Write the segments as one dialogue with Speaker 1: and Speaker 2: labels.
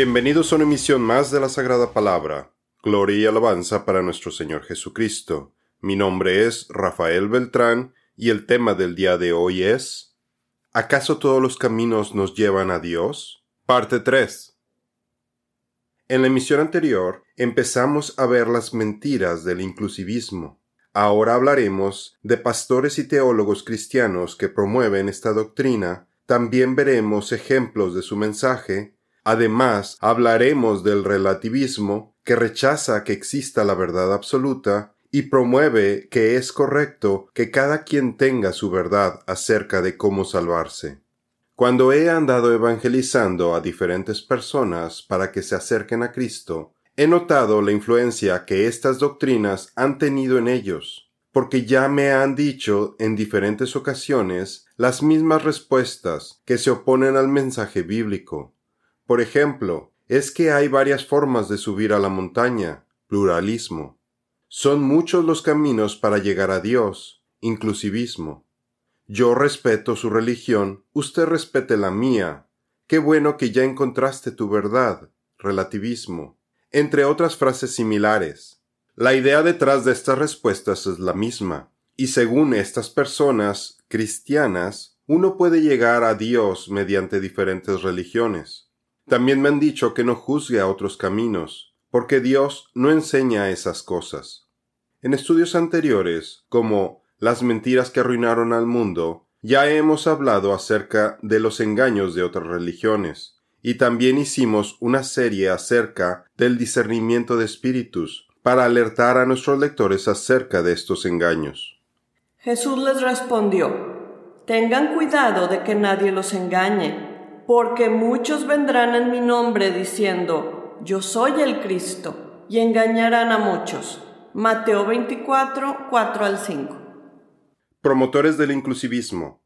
Speaker 1: Bienvenidos a una emisión más de la Sagrada Palabra. Gloria y alabanza para nuestro Señor Jesucristo. Mi nombre es Rafael Beltrán y el tema del día de hoy es ¿Acaso todos los caminos nos llevan a Dios? Parte 3. En la emisión anterior empezamos a ver las mentiras del inclusivismo. Ahora hablaremos de pastores y teólogos cristianos que promueven esta doctrina. También veremos ejemplos de su mensaje. Además, hablaremos del relativismo que rechaza que exista la verdad absoluta y promueve que es correcto que cada quien tenga su verdad acerca de cómo salvarse. Cuando he andado evangelizando a diferentes personas para que se acerquen a Cristo, he notado la influencia que estas doctrinas han tenido en ellos, porque ya me han dicho en diferentes ocasiones las mismas respuestas que se oponen al mensaje bíblico. Por ejemplo, es que hay varias formas de subir a la montaña, pluralismo. Son muchos los caminos para llegar a Dios, inclusivismo. Yo respeto su religión, usted respete la mía. Qué bueno que ya encontraste tu verdad, relativismo entre otras frases similares. La idea detrás de estas respuestas es la misma, y según estas personas cristianas, uno puede llegar a Dios mediante diferentes religiones. También me han dicho que no juzgue a otros caminos, porque Dios no enseña esas cosas. En estudios anteriores, como Las mentiras que arruinaron al mundo, ya hemos hablado acerca de los engaños de otras religiones, y también hicimos una serie acerca del discernimiento de espíritus para alertar a nuestros lectores acerca de estos engaños.
Speaker 2: Jesús les respondió, Tengan cuidado de que nadie los engañe, porque muchos vendrán en mi nombre diciendo, Yo soy el Cristo, y engañarán a muchos. Mateo 24, 4 al 5.
Speaker 1: Promotores del inclusivismo.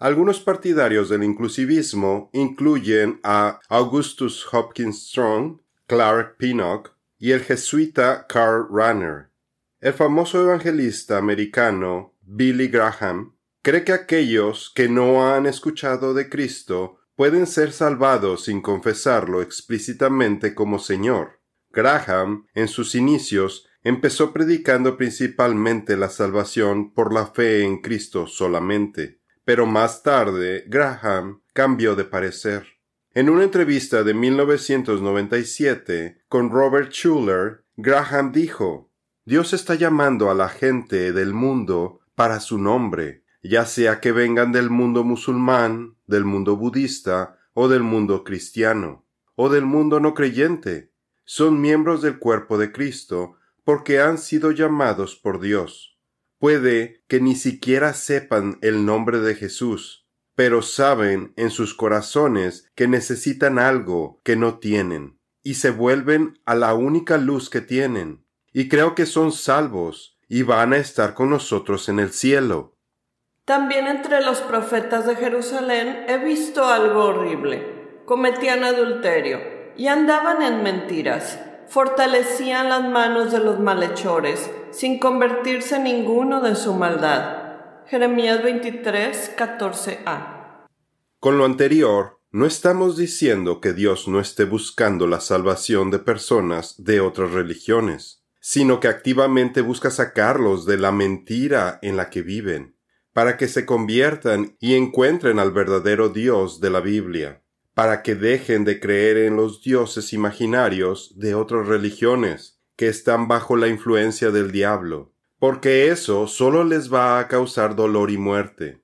Speaker 1: Algunos partidarios del inclusivismo incluyen a Augustus Hopkins Strong, Clark Pinnock y el jesuita Karl Rahner. El famoso evangelista americano Billy Graham cree que aquellos que no han escuchado de Cristo pueden ser salvados sin confesarlo explícitamente como Señor. Graham, en sus inicios, empezó predicando principalmente la salvación por la fe en Cristo solamente pero más tarde Graham cambió de parecer. En una entrevista de 1997 con Robert Schuller, Graham dijo, Dios está llamando a la gente del mundo para su nombre, ya sea que vengan del mundo musulmán, del mundo budista, o del mundo cristiano, o del mundo no creyente. Son miembros del cuerpo de Cristo porque han sido llamados por Dios. Puede que ni siquiera sepan el nombre de Jesús, pero saben en sus corazones que necesitan algo que no tienen, y se vuelven a la única luz que tienen, y creo que son salvos, y van a estar con nosotros en el cielo.
Speaker 2: También entre los profetas de Jerusalén he visto algo horrible. Cometían adulterio y andaban en mentiras fortalecían las manos de los malhechores, sin convertirse ninguno de su maldad. Jeremías 23, 14a.
Speaker 1: Con lo anterior, no estamos diciendo que Dios no esté buscando la salvación de personas de otras religiones, sino que activamente busca sacarlos de la mentira en la que viven, para que se conviertan y encuentren al verdadero Dios de la Biblia para que dejen de creer en los dioses imaginarios de otras religiones que están bajo la influencia del diablo, porque eso solo les va a causar dolor y muerte.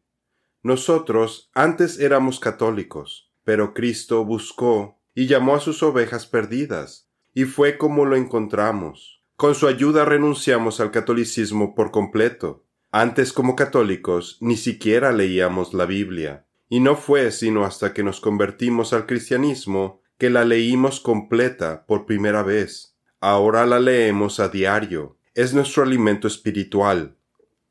Speaker 1: Nosotros antes éramos católicos, pero Cristo buscó y llamó a sus ovejas perdidas, y fue como lo encontramos. Con su ayuda renunciamos al catolicismo por completo. Antes como católicos ni siquiera leíamos la Biblia y no fue sino hasta que nos convertimos al cristianismo que la leímos completa por primera vez. Ahora la leemos a diario. Es nuestro alimento espiritual.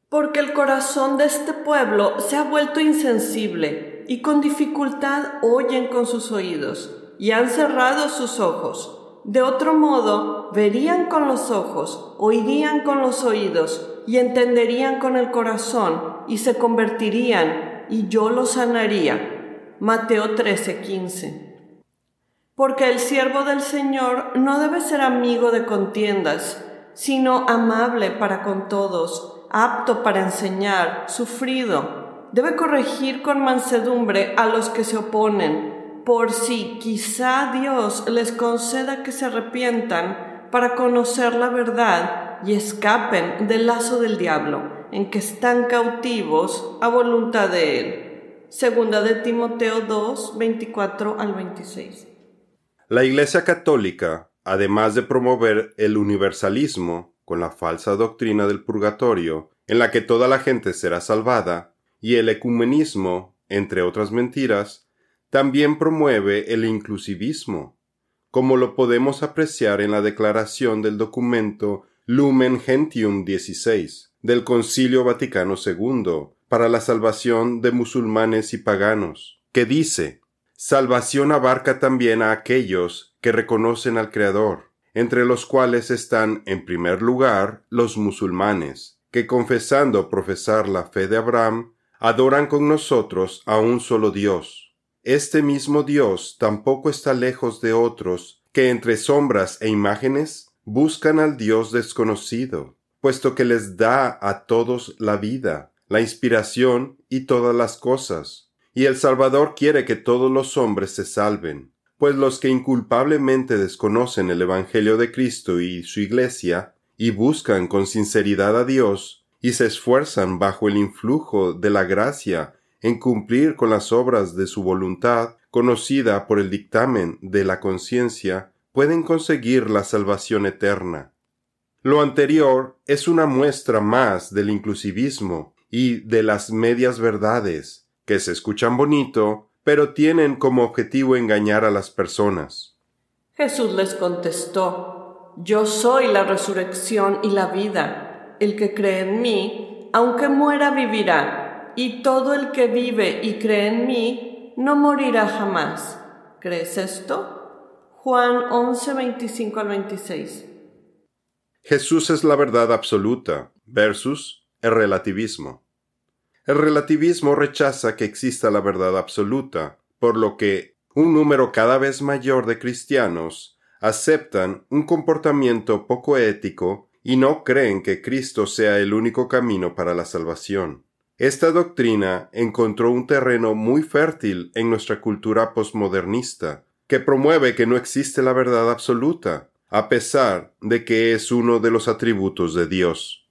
Speaker 2: Porque el corazón de este pueblo se ha vuelto insensible y con dificultad oyen con sus oídos y han cerrado sus ojos. De otro modo, verían con los ojos, oirían con los oídos y entenderían con el corazón y se convertirían y yo lo sanaría. Mateo 13:15. porque el siervo del Señor no debe ser amigo de contiendas, sino amable para con todos, apto para enseñar, sufrido. Debe corregir con mansedumbre a los que se oponen, por si quizá Dios les conceda que se arrepientan para conocer la verdad y escapen del lazo del diablo, en que están cautivos a voluntad de Él. Segunda de Timoteo 2, 24 al 26.
Speaker 1: La Iglesia Católica, además de promover el universalismo con la falsa doctrina del purgatorio, en la que toda la gente será salvada, y el ecumenismo, entre otras mentiras, también promueve el inclusivismo, como lo podemos apreciar en la declaración del documento Lumen Gentium 16 del Concilio Vaticano II para la salvación de musulmanes y paganos, que dice Salvación abarca también a aquellos que reconocen al Creador, entre los cuales están en primer lugar los musulmanes, que confesando profesar la fe de Abraham, adoran con nosotros a un solo Dios. Este mismo Dios tampoco está lejos de otros que entre sombras e imágenes buscan al Dios desconocido, puesto que les da a todos la vida, la inspiración y todas las cosas. Y el Salvador quiere que todos los hombres se salven, pues los que inculpablemente desconocen el Evangelio de Cristo y su Iglesia, y buscan con sinceridad a Dios, y se esfuerzan bajo el influjo de la gracia en cumplir con las obras de su voluntad, conocida por el dictamen de la conciencia, pueden conseguir la salvación eterna. Lo anterior es una muestra más del inclusivismo y de las medias verdades, que se escuchan bonito, pero tienen como objetivo engañar a las personas.
Speaker 2: Jesús les contestó, Yo soy la resurrección y la vida. El que cree en mí, aunque muera, vivirá, y todo el que vive y cree en mí, no morirá jamás. ¿Crees esto? Juan 11, 25 al 26.
Speaker 1: Jesús es la verdad absoluta versus el relativismo. El relativismo rechaza que exista la verdad absoluta, por lo que un número cada vez mayor de cristianos aceptan un comportamiento poco ético y no creen que Cristo sea el único camino para la salvación. Esta doctrina encontró un terreno muy fértil en nuestra cultura postmodernista, que promueve que no existe la verdad absoluta, a pesar de que es uno de los atributos de Dios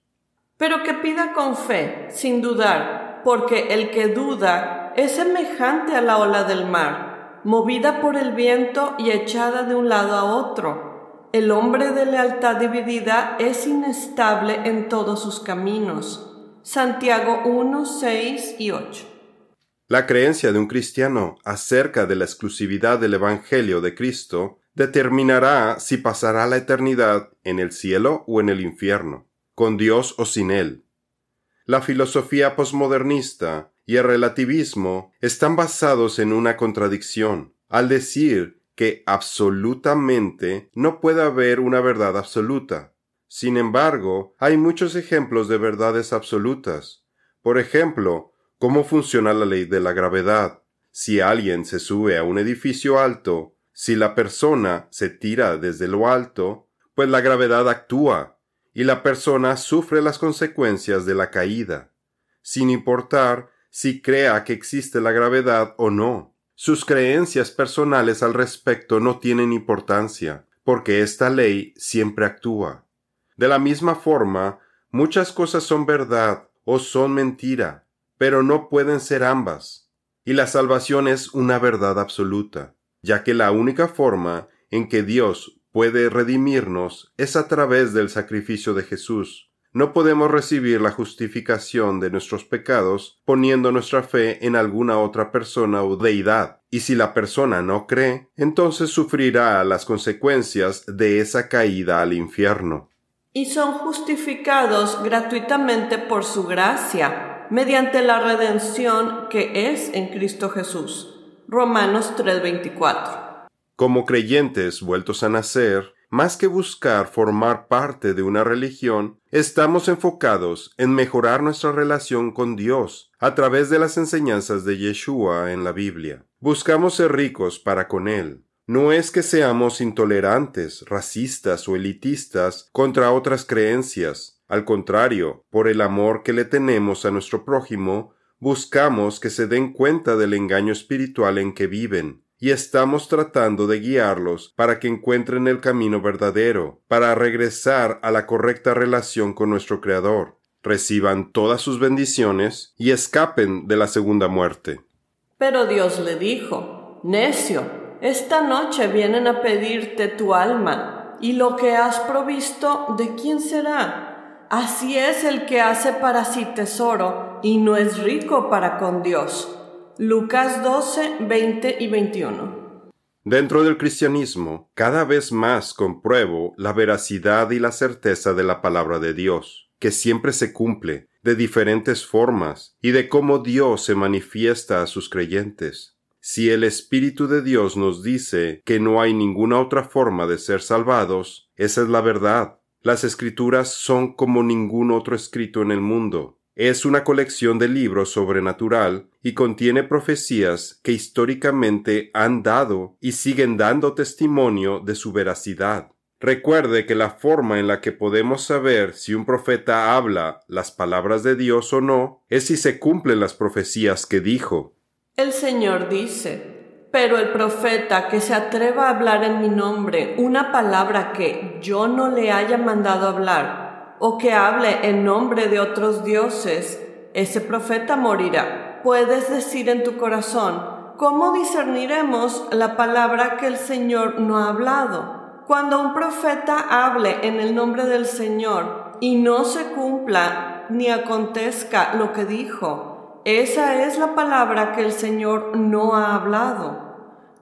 Speaker 2: pero que pida con fe, sin dudar, porque el que duda es semejante a la ola del mar, movida por el viento y echada de un lado a otro. El hombre de lealtad dividida es inestable en todos sus caminos. Santiago 1, 6 y 8.
Speaker 1: La creencia de un cristiano acerca de la exclusividad del Evangelio de Cristo determinará si pasará la eternidad en el cielo o en el infierno con Dios o sin Él. La filosofía posmodernista y el relativismo están basados en una contradicción, al decir que absolutamente no puede haber una verdad absoluta. Sin embargo, hay muchos ejemplos de verdades absolutas. Por ejemplo, cómo funciona la ley de la gravedad. Si alguien se sube a un edificio alto, si la persona se tira desde lo alto, pues la gravedad actúa y la persona sufre las consecuencias de la caída, sin importar si crea que existe la gravedad o no. Sus creencias personales al respecto no tienen importancia, porque esta ley siempre actúa. De la misma forma, muchas cosas son verdad o son mentira, pero no pueden ser ambas. Y la salvación es una verdad absoluta, ya que la única forma en que Dios puede redimirnos es a través del sacrificio de Jesús. No podemos recibir la justificación de nuestros pecados poniendo nuestra fe en alguna otra persona o deidad, y si la persona no cree, entonces sufrirá las consecuencias de esa caída al infierno.
Speaker 2: Y son justificados gratuitamente por su gracia, mediante la redención que es en Cristo Jesús. Romanos 3:24
Speaker 1: como creyentes vueltos a nacer, más que buscar formar parte de una religión, estamos enfocados en mejorar nuestra relación con Dios a través de las enseñanzas de Yeshua en la Biblia. Buscamos ser ricos para con Él, No es que seamos intolerantes, racistas o elitistas contra otras creencias. Al contrario, por el amor que le tenemos a nuestro prójimo, buscamos que se den cuenta del engaño espiritual en que viven, y estamos tratando de guiarlos para que encuentren el camino verdadero, para regresar a la correcta relación con nuestro Creador, reciban todas sus bendiciones y escapen de la segunda muerte.
Speaker 2: Pero Dios le dijo, Necio, esta noche vienen a pedirte tu alma, y lo que has provisto, ¿de quién será? Así es el que hace para sí tesoro y no es rico para con Dios. Lucas 12, 20 y 21.
Speaker 1: Dentro del cristianismo, cada vez más compruebo la veracidad y la certeza de la palabra de Dios, que siempre se cumple, de diferentes formas, y de cómo Dios se manifiesta a sus creyentes. Si el Espíritu de Dios nos dice que no hay ninguna otra forma de ser salvados, esa es la verdad. Las escrituras son como ningún otro escrito en el mundo. Es una colección de libros sobrenatural y contiene profecías que históricamente han dado y siguen dando testimonio de su veracidad. Recuerde que la forma en la que podemos saber si un profeta habla las palabras de Dios o no es si se cumplen las profecías que dijo.
Speaker 2: El Señor dice, pero el profeta que se atreva a hablar en mi nombre una palabra que yo no le haya mandado hablar, o que hable en nombre de otros dioses, ese profeta morirá. Puedes decir en tu corazón, ¿cómo discerniremos la palabra que el Señor no ha hablado? Cuando un profeta hable en el nombre del Señor y no se cumpla ni acontezca lo que dijo, esa es la palabra que el Señor no ha hablado.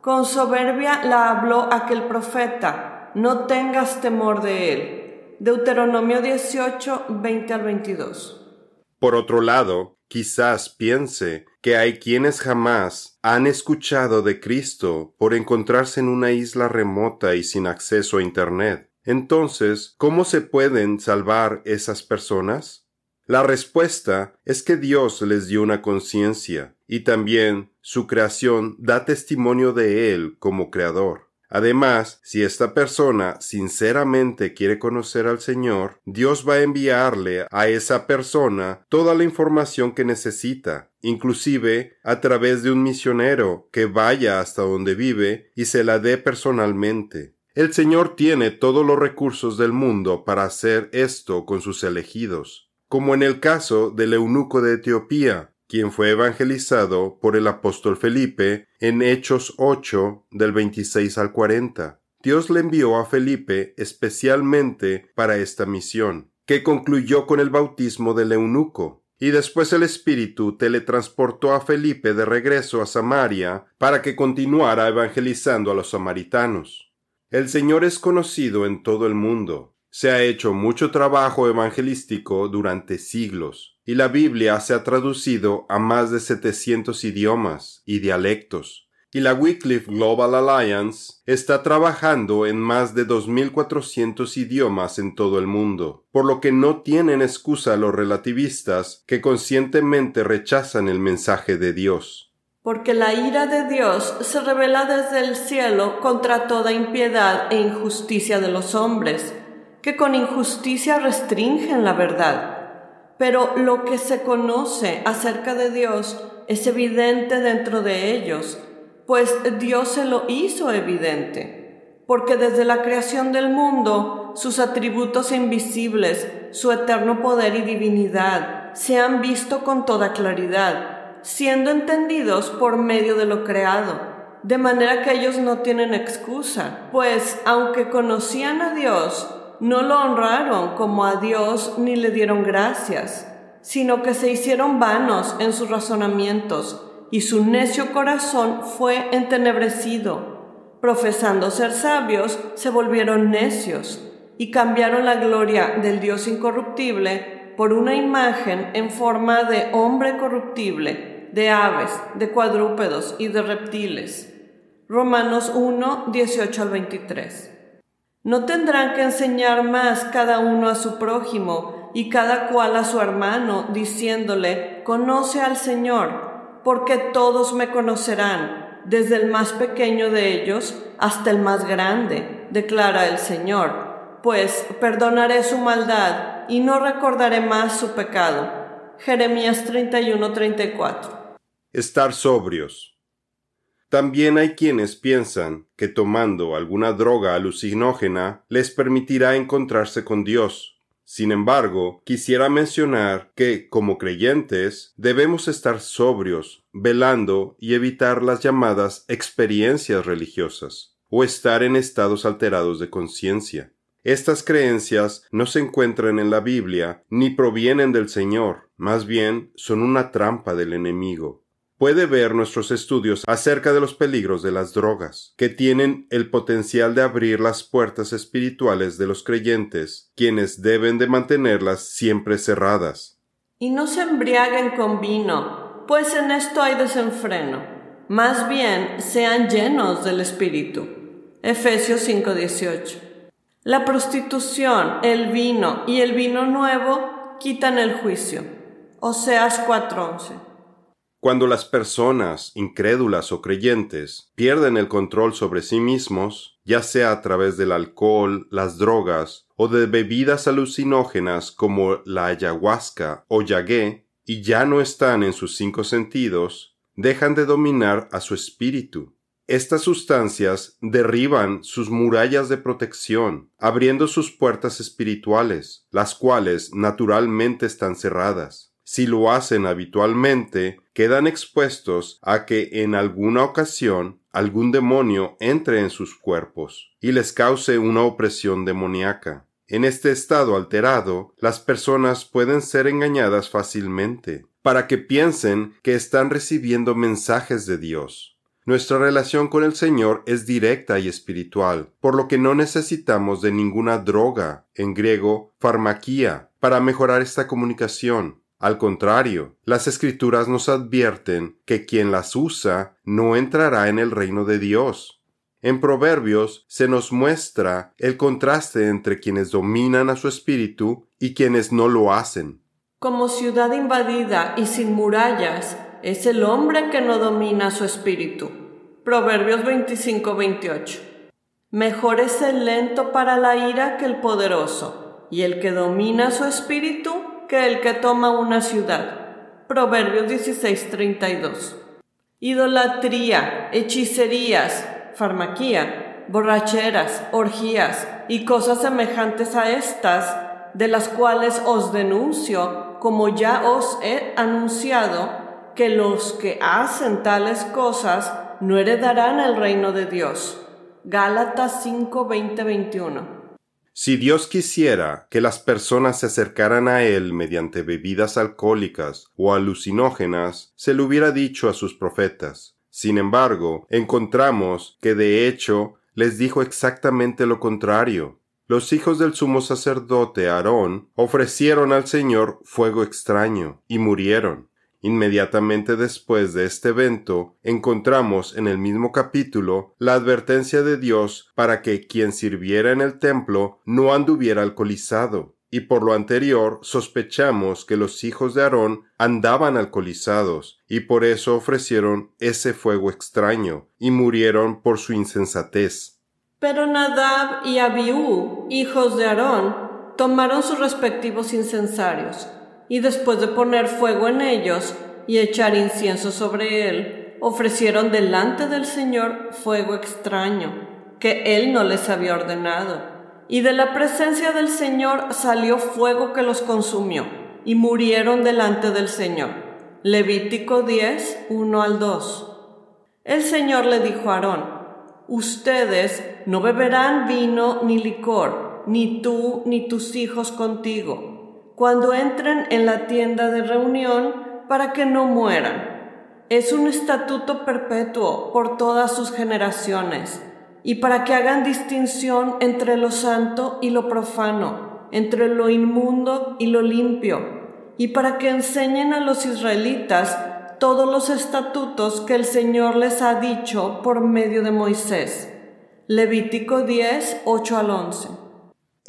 Speaker 2: Con soberbia la habló aquel profeta, no tengas temor de él Deuteronomio 18, 20 al 22.
Speaker 1: Por otro lado, quizás piense que hay quienes jamás han escuchado de Cristo por encontrarse en una isla remota y sin acceso a Internet. Entonces, ¿cómo se pueden salvar esas personas? La respuesta es que Dios les dio una conciencia y también su creación da testimonio de Él como Creador. Además, si esta persona sinceramente quiere conocer al Señor, Dios va a enviarle a esa persona toda la información que necesita, inclusive a través de un misionero que vaya hasta donde vive y se la dé personalmente. El Señor tiene todos los recursos del mundo para hacer esto con sus elegidos, como en el caso del eunuco de Etiopía, quien fue evangelizado por el apóstol Felipe en Hechos 8 del 26 al 40. Dios le envió a Felipe especialmente para esta misión, que concluyó con el bautismo del eunuco, y después el Espíritu teletransportó a Felipe de regreso a Samaria para que continuara evangelizando a los samaritanos. El Señor es conocido en todo el mundo. Se ha hecho mucho trabajo evangelístico durante siglos y la Biblia se ha traducido a más de 700 idiomas y dialectos, y la Wycliffe Global Alliance está trabajando en más de 2.400 idiomas en todo el mundo, por lo que no tienen excusa los relativistas que conscientemente rechazan el mensaje de Dios.
Speaker 2: Porque la ira de Dios se revela desde el cielo contra toda impiedad e injusticia de los hombres, que con injusticia restringen la verdad. Pero lo que se conoce acerca de Dios es evidente dentro de ellos, pues Dios se lo hizo evidente, porque desde la creación del mundo sus atributos invisibles, su eterno poder y divinidad se han visto con toda claridad, siendo entendidos por medio de lo creado, de manera que ellos no tienen excusa, pues aunque conocían a Dios, no lo honraron como a Dios ni le dieron gracias, sino que se hicieron vanos en sus razonamientos, y su necio corazón fue entenebrecido. Profesando ser sabios, se volvieron necios, y cambiaron la gloria del Dios incorruptible por una imagen en forma de hombre corruptible, de aves, de cuadrúpedos y de reptiles. Romanos 1, 18 al 23. No tendrán que enseñar más cada uno a su prójimo y cada cual a su hermano, diciéndole, Conoce al Señor, porque todos me conocerán, desde el más pequeño de ellos hasta el más grande, declara el Señor, pues perdonaré su maldad y no recordaré más su pecado. Jeremías 31:34.
Speaker 1: Estar sobrios. También hay quienes piensan que tomando alguna droga alucinógena les permitirá encontrarse con Dios. Sin embargo, quisiera mencionar que, como creyentes, debemos estar sobrios, velando y evitar las llamadas experiencias religiosas, o estar en estados alterados de conciencia. Estas creencias no se encuentran en la Biblia ni provienen del Señor, más bien son una trampa del enemigo puede ver nuestros estudios acerca de los peligros de las drogas, que tienen el potencial de abrir las puertas espirituales de los creyentes, quienes deben de mantenerlas siempre cerradas.
Speaker 2: Y no se embriaguen con vino, pues en esto hay desenfreno. Más bien sean llenos del Espíritu. Efesios 5:18. La prostitución, el vino y el vino nuevo quitan el juicio. Oseas 4:11.
Speaker 1: Cuando las personas, incrédulas o creyentes, pierden el control sobre sí mismos, ya sea a través del alcohol, las drogas o de bebidas alucinógenas como la ayahuasca o yagué, y ya no están en sus cinco sentidos, dejan de dominar a su espíritu. Estas sustancias derriban sus murallas de protección, abriendo sus puertas espirituales, las cuales naturalmente están cerradas si lo hacen habitualmente, quedan expuestos a que en alguna ocasión algún demonio entre en sus cuerpos y les cause una opresión demoníaca. En este estado alterado, las personas pueden ser engañadas fácilmente, para que piensen que están recibiendo mensajes de Dios. Nuestra relación con el Señor es directa y espiritual, por lo que no necesitamos de ninguna droga, en griego, farmaquía, para mejorar esta comunicación. Al contrario, las escrituras nos advierten que quien las usa no entrará en el reino de Dios. En Proverbios se nos muestra el contraste entre quienes dominan a su espíritu y quienes no lo hacen.
Speaker 2: Como ciudad invadida y sin murallas es el hombre que no domina su espíritu. Proverbios 25-28. Mejor es el lento para la ira que el poderoso, y el que domina su espíritu que el que toma una ciudad. Proverbios 16:32. Idolatría, hechicerías, farmaquía, borracheras, orgías y cosas semejantes a estas, de las cuales os denuncio, como ya os he anunciado, que los que hacen tales cosas no heredarán el reino de Dios. Gálatas 5, 21.
Speaker 1: Si Dios quisiera que las personas se acercaran a Él mediante bebidas alcohólicas o alucinógenas, se lo hubiera dicho a sus profetas. Sin embargo, encontramos que de hecho les dijo exactamente lo contrario. Los hijos del sumo sacerdote Aarón ofrecieron al Señor fuego extraño y murieron. Inmediatamente después de este evento, encontramos en el mismo capítulo la advertencia de Dios para que quien sirviera en el templo no anduviera alcoholizado, y por lo anterior sospechamos que los hijos de Aarón andaban alcoholizados, y por eso ofrecieron ese fuego extraño, y murieron por su insensatez.
Speaker 2: Pero Nadab y Abiú, hijos de Aarón, tomaron sus respectivos incensarios, y después de poner fuego en ellos y echar incienso sobre él, ofrecieron delante del Señor fuego extraño, que él no les había ordenado. Y de la presencia del Señor salió fuego que los consumió, y murieron delante del Señor. Levítico 10, 1 al 2. El Señor le dijo a Aarón, Ustedes no beberán vino ni licor, ni tú ni tus hijos contigo cuando entren en la tienda de reunión para que no mueran. Es un estatuto perpetuo por todas sus generaciones y para que hagan distinción entre lo santo y lo profano, entre lo inmundo y lo limpio, y para que enseñen a los israelitas todos los estatutos que el Señor les ha dicho por medio de Moisés. Levítico 10, 8 al 11.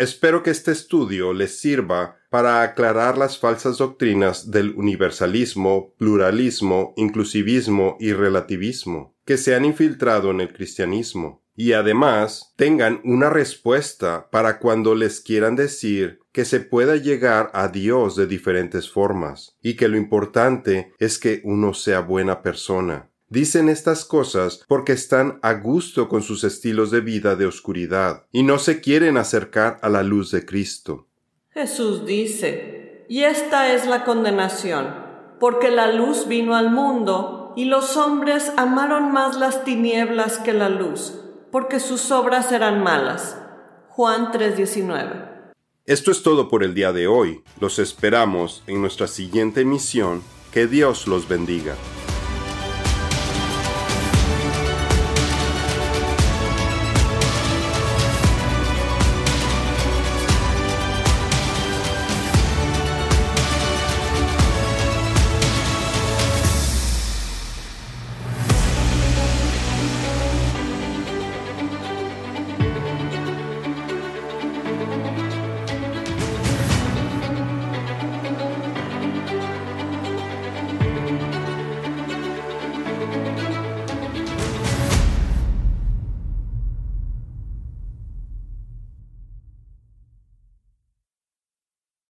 Speaker 1: Espero que este estudio les sirva para aclarar las falsas doctrinas del universalismo, pluralismo, inclusivismo y relativismo, que se han infiltrado en el cristianismo y además tengan una respuesta para cuando les quieran decir que se pueda llegar a Dios de diferentes formas y que lo importante es que uno sea buena persona. Dicen estas cosas porque están a gusto con sus estilos de vida de oscuridad y no se quieren acercar a la luz de Cristo.
Speaker 2: Jesús dice, y esta es la condenación, porque la luz vino al mundo y los hombres amaron más las tinieblas que la luz porque sus obras eran malas. Juan 3:19.
Speaker 1: Esto es todo por el día de hoy. Los esperamos en nuestra siguiente emisión. Que Dios los bendiga.